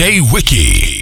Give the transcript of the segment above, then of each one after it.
Wiki.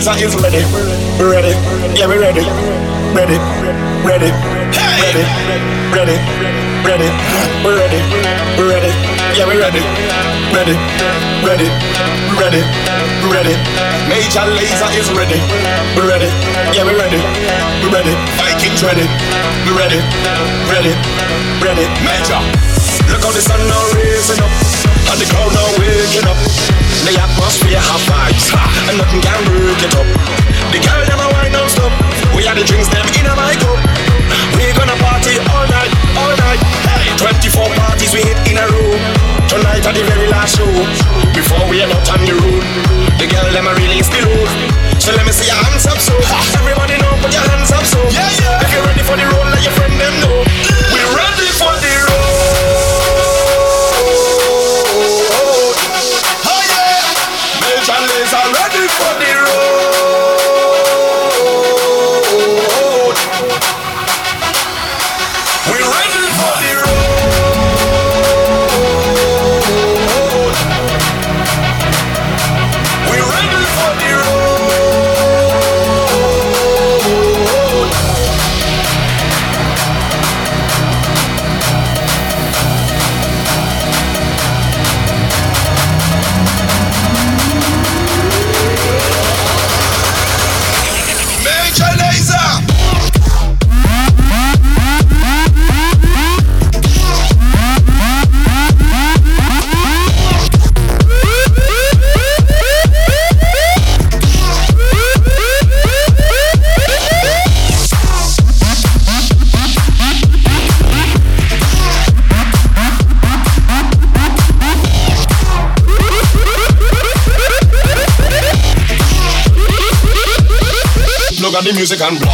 Lazer is ready, we're ready, yeah, we're ready, ready, ready, ready, ready, ready, we're ready, we're ready, yeah, we're ready, ready, ready, ready, ready. Major Lazer is ready, we're ready, yeah, we're ready, we're ready. Vikings ready, we're ready, ready, ready. Major. Look how the sun now music and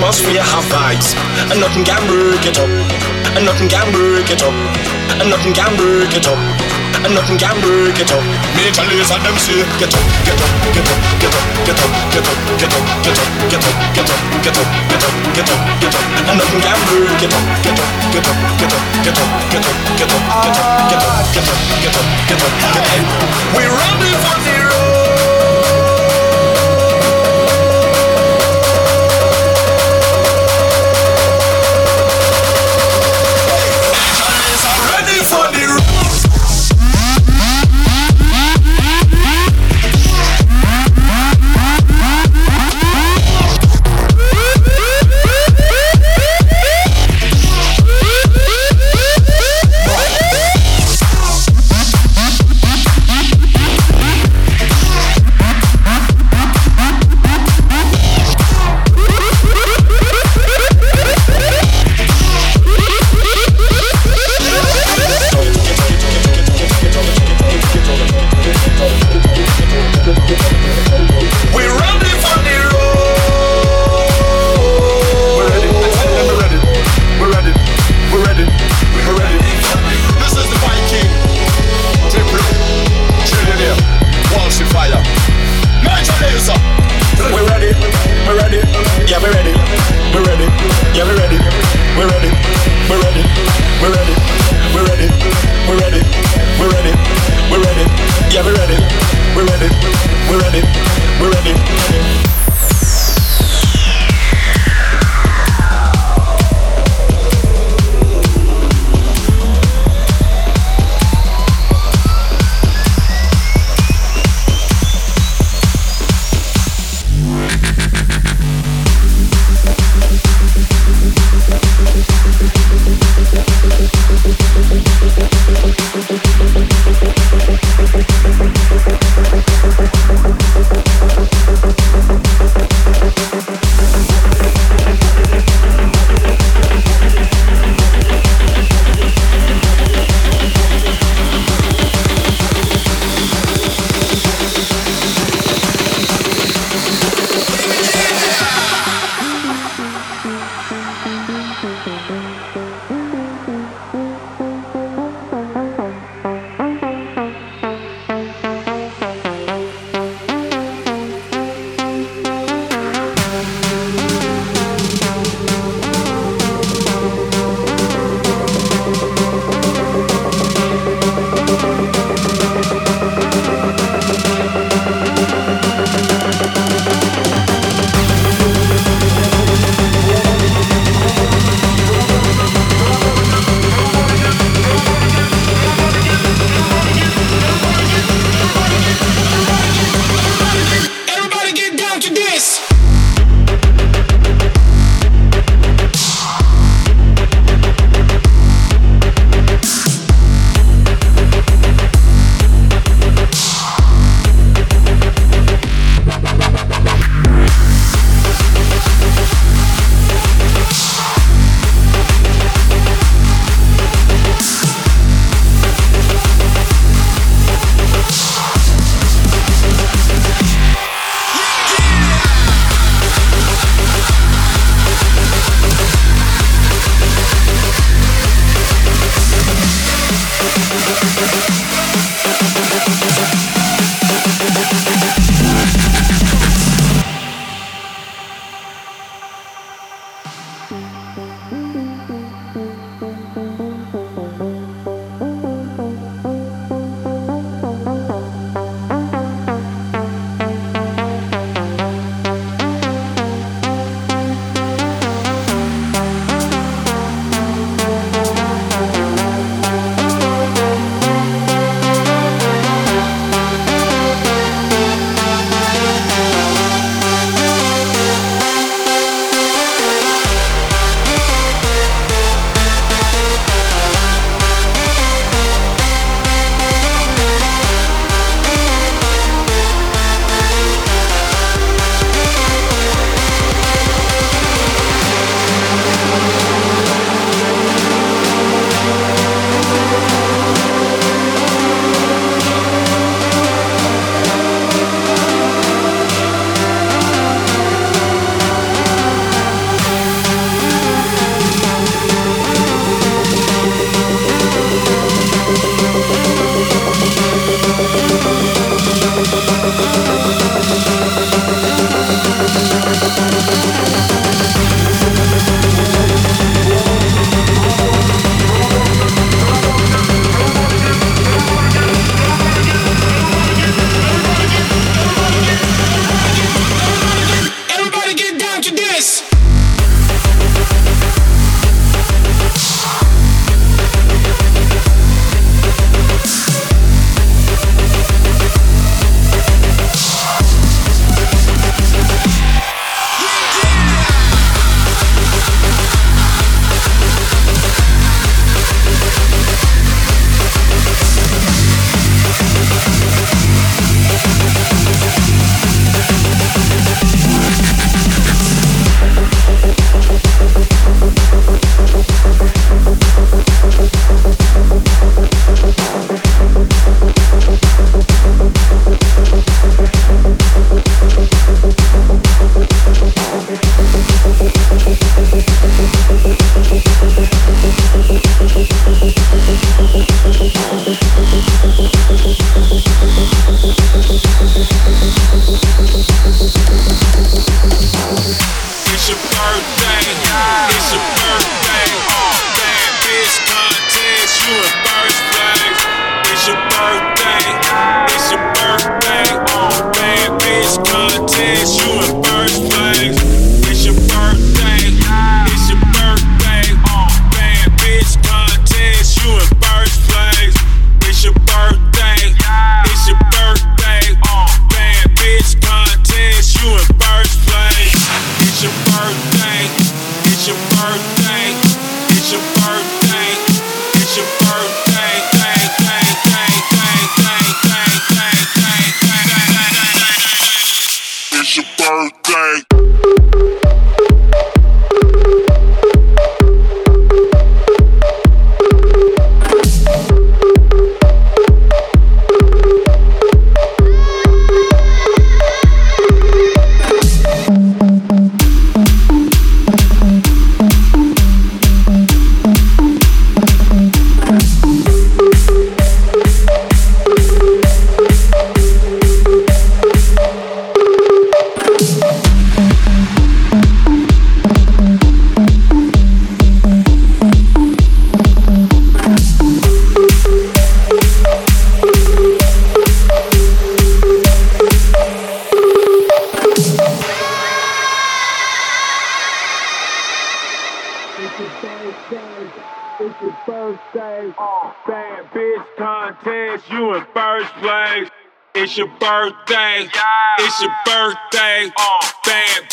atmosphere have vibes And nothing can break it up And nothing can break it up And nothing can break it up And nothing can break it up Major Lazer them say Get up, get up, get up, get up, get up, get up, get up, get up, get up, get up, get up, get up, get up, get up And nothing can break it up Get up, get up, get up, get up, get up, get up, get up, get up, get up, get up, get up, get up We ready for the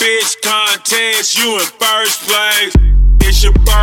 bitch contest. You in first place. It's your birthday.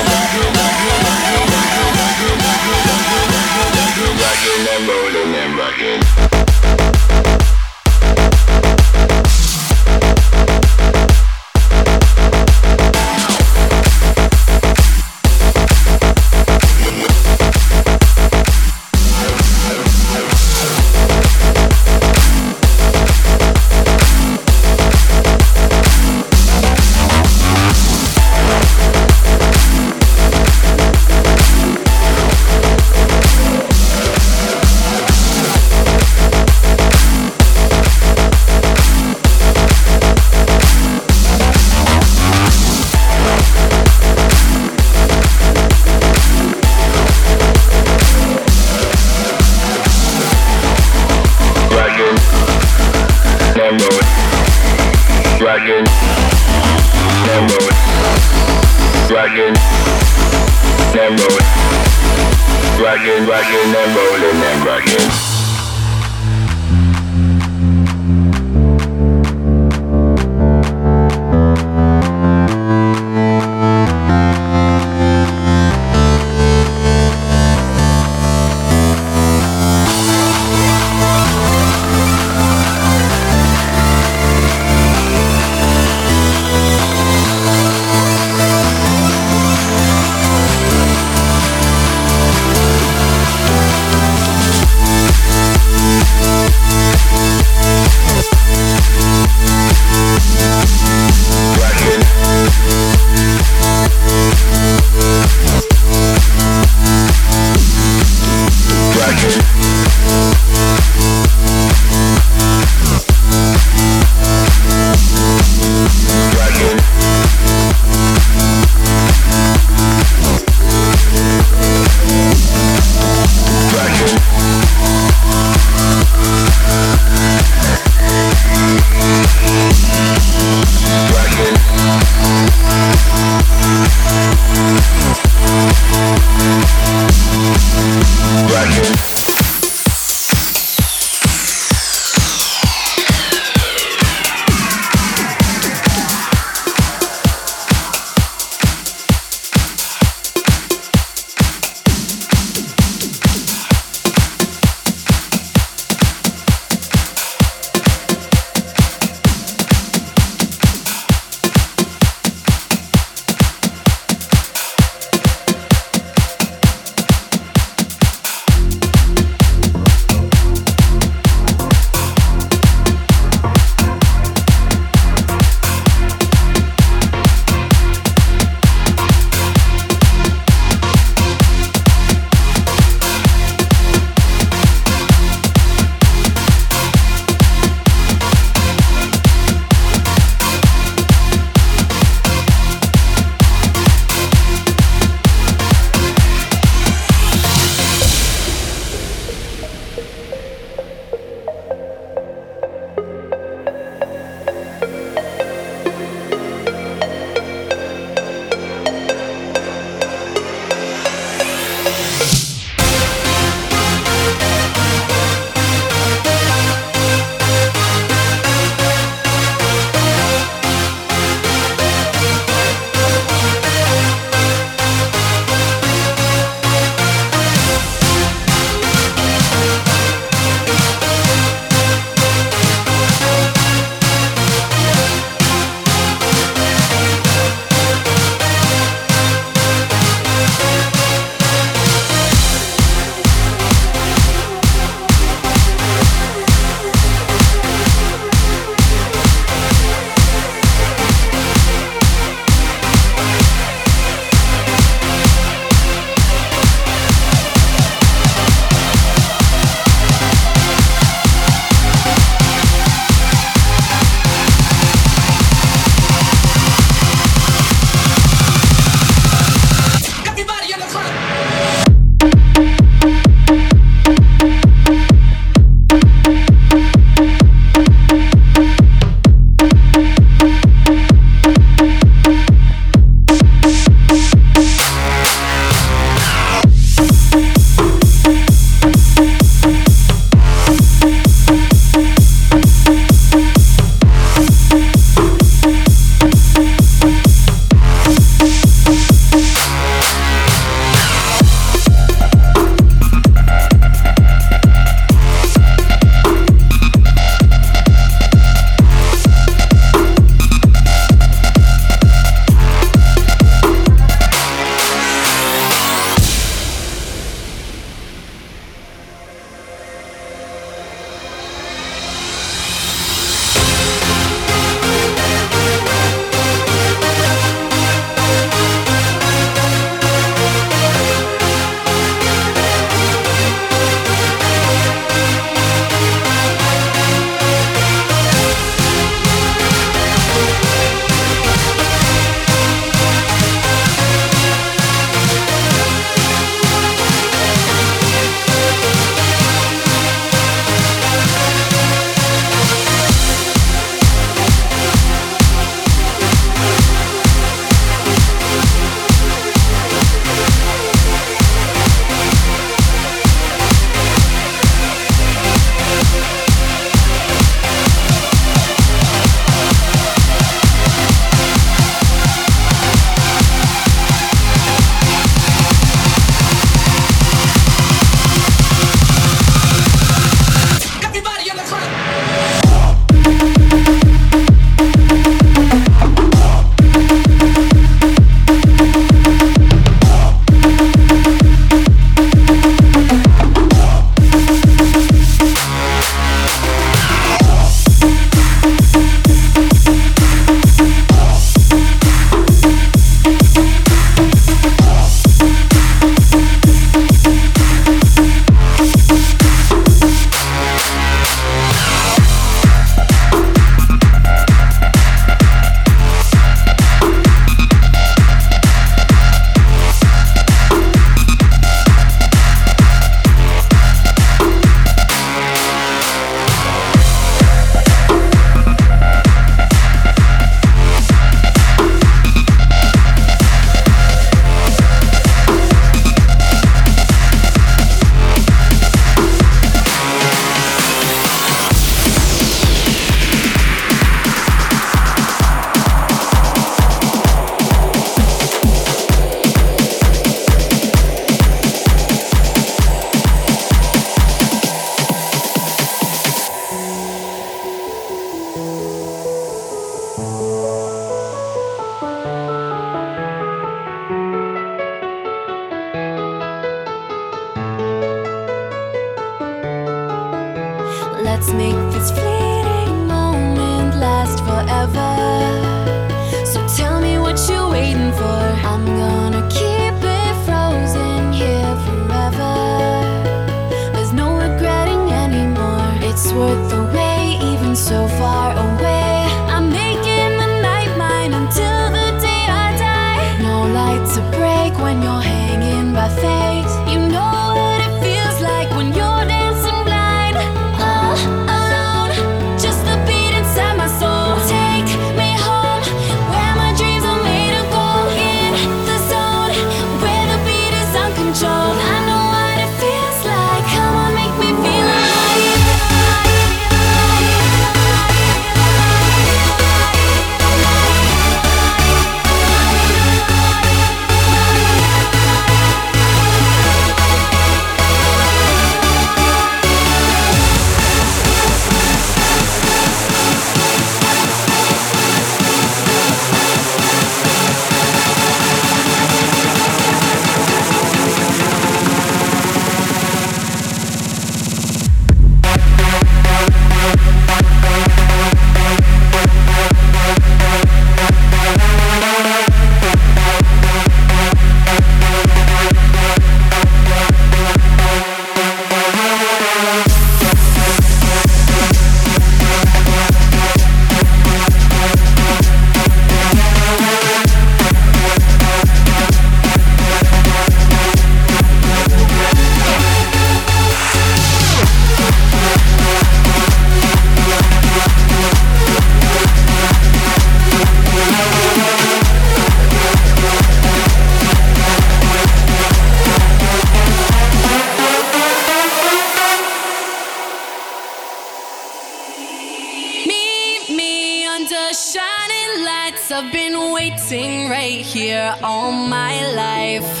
sing right here all my life.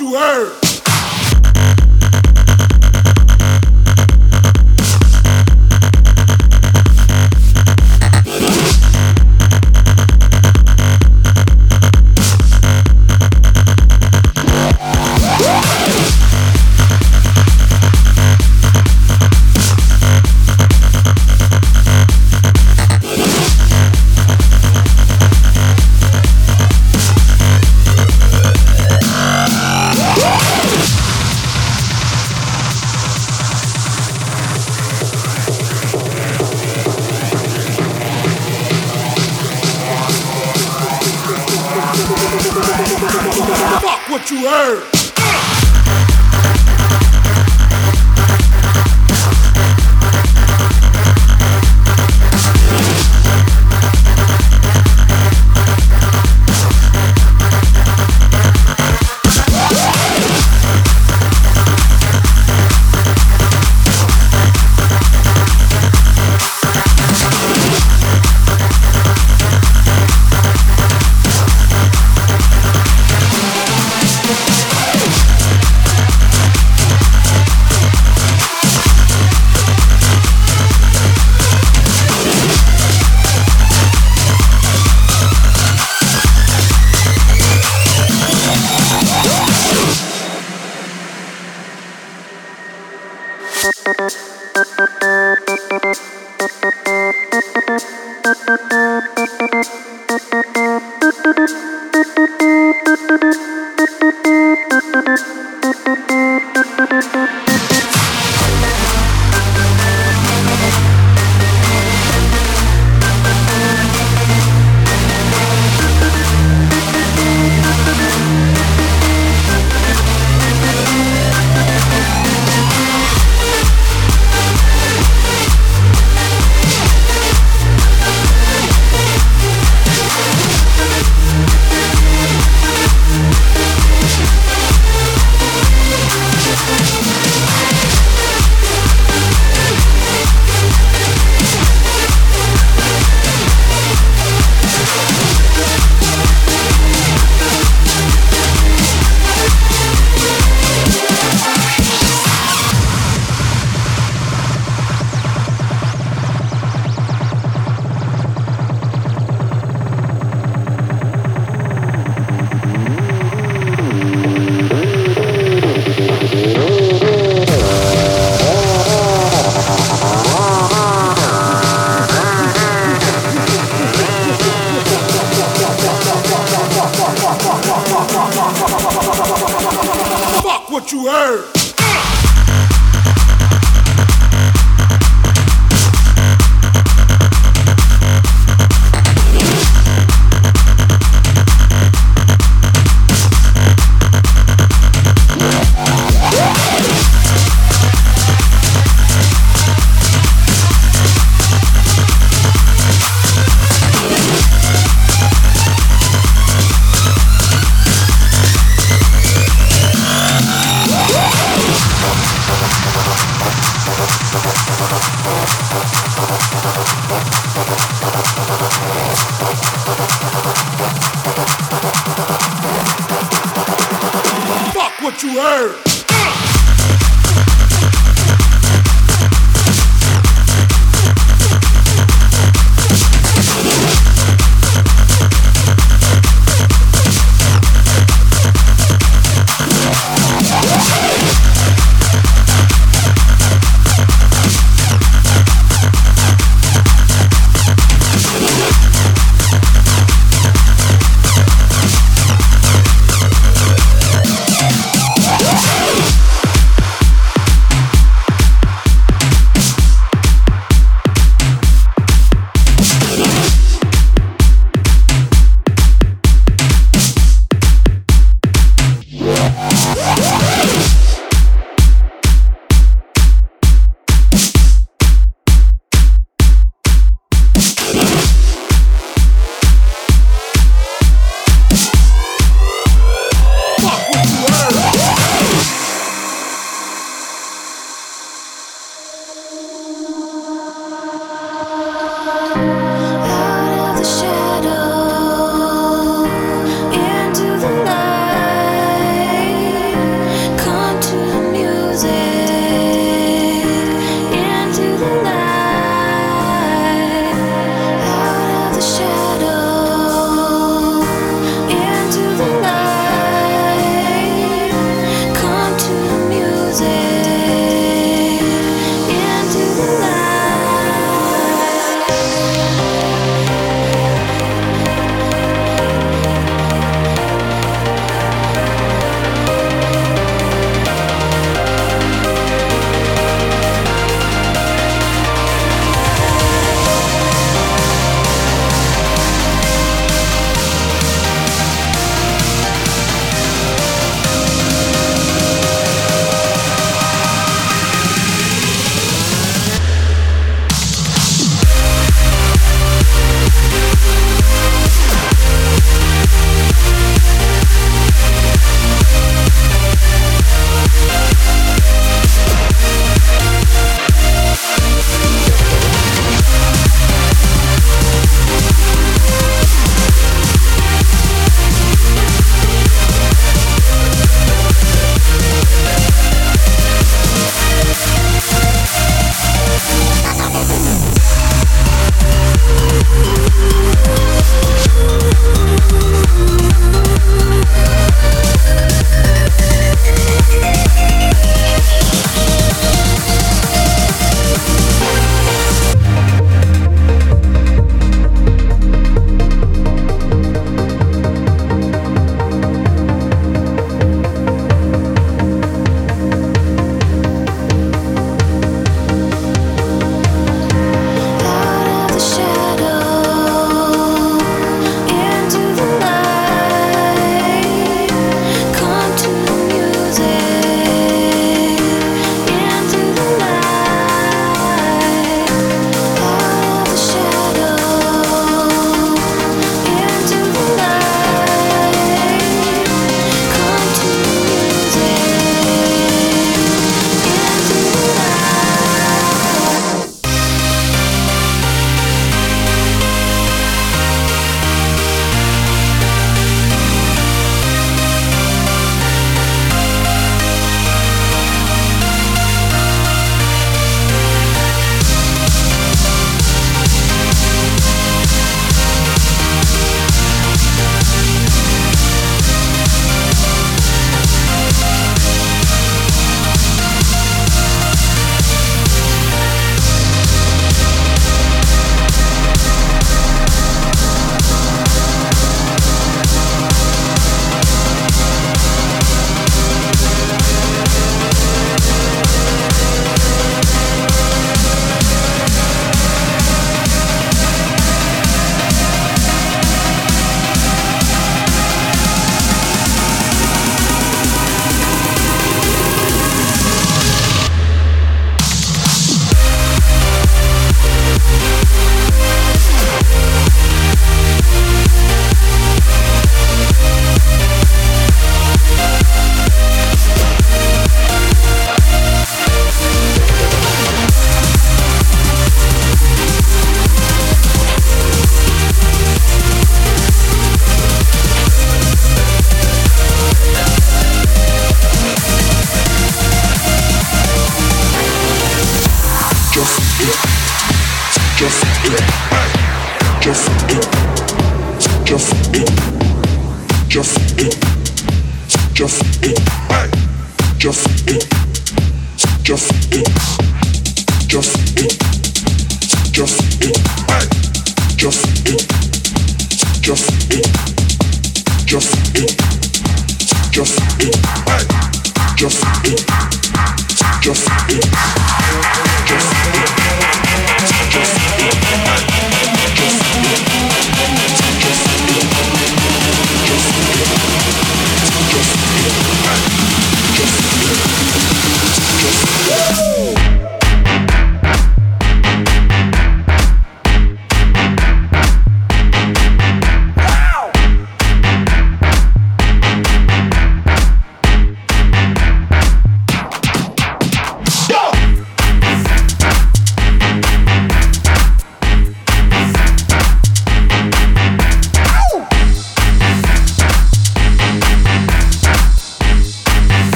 you heard.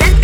Let's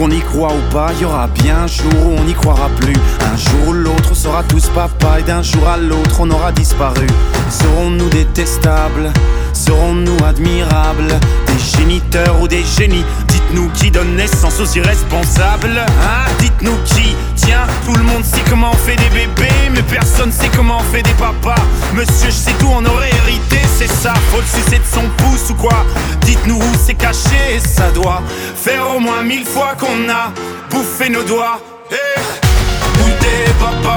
Qu'on y croit ou pas, y aura bien un jour où on n'y croira plus. Un jour ou l'autre, sera tous papa et d'un jour à l'autre, on aura disparu. Serons-nous détestables? Serons-nous admirables? Des géniteurs ou des génies? Dites-nous qui donne naissance aux irresponsables Hein? Dites-nous qui Tiens, tout le monde sait comment on fait des bébés Mais personne sait comment on fait des papas. Monsieur, je sais tout, on aurait hérité, c'est ça Faut le sucer de son pouce ou quoi. Dites-nous où c'est caché, ça doit Faire au moins mille fois qu'on a bouffé nos doigts. Eh Où t'es papa,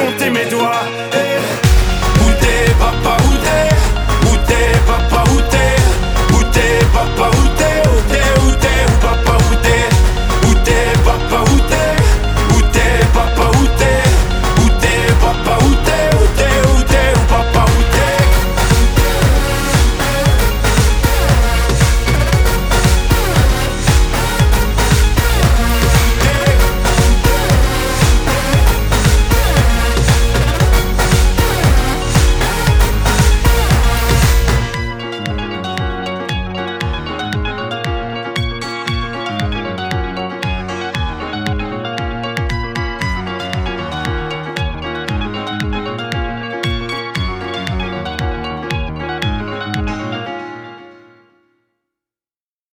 compter mes doigts. Hey. Où t'es, papa, où t'es? Où t'es, papa, où t'es? Où t'es, papa, où